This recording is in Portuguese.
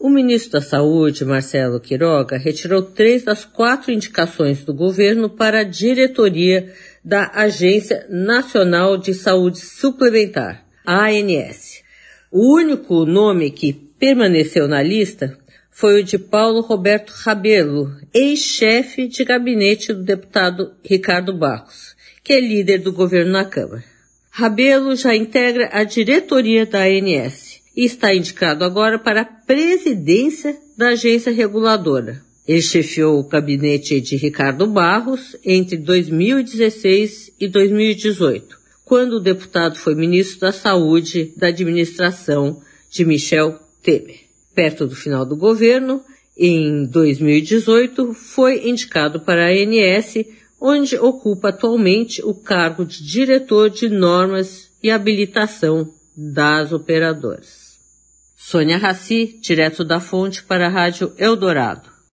o ministro da Saúde, Marcelo Quiroga, retirou três das quatro indicações do governo para a diretoria da Agência Nacional de Saúde Suplementar, ANS. O único nome que permaneceu na lista foi o de Paulo Roberto Rabelo, ex-chefe de gabinete do deputado Ricardo Barros, que é líder do governo na Câmara. Rabelo já integra a diretoria da ANS e está indicado agora para a presidência da agência reguladora. Ele chefiou o gabinete de Ricardo Barros entre 2016 e 2018, quando o deputado foi ministro da Saúde da administração de Michel Temer. Perto do final do governo, em 2018, foi indicado para a ANS, onde ocupa atualmente o cargo de diretor de normas e habilitação das operadoras. Sônia Raci, direto da fonte para a Rádio Eldorado.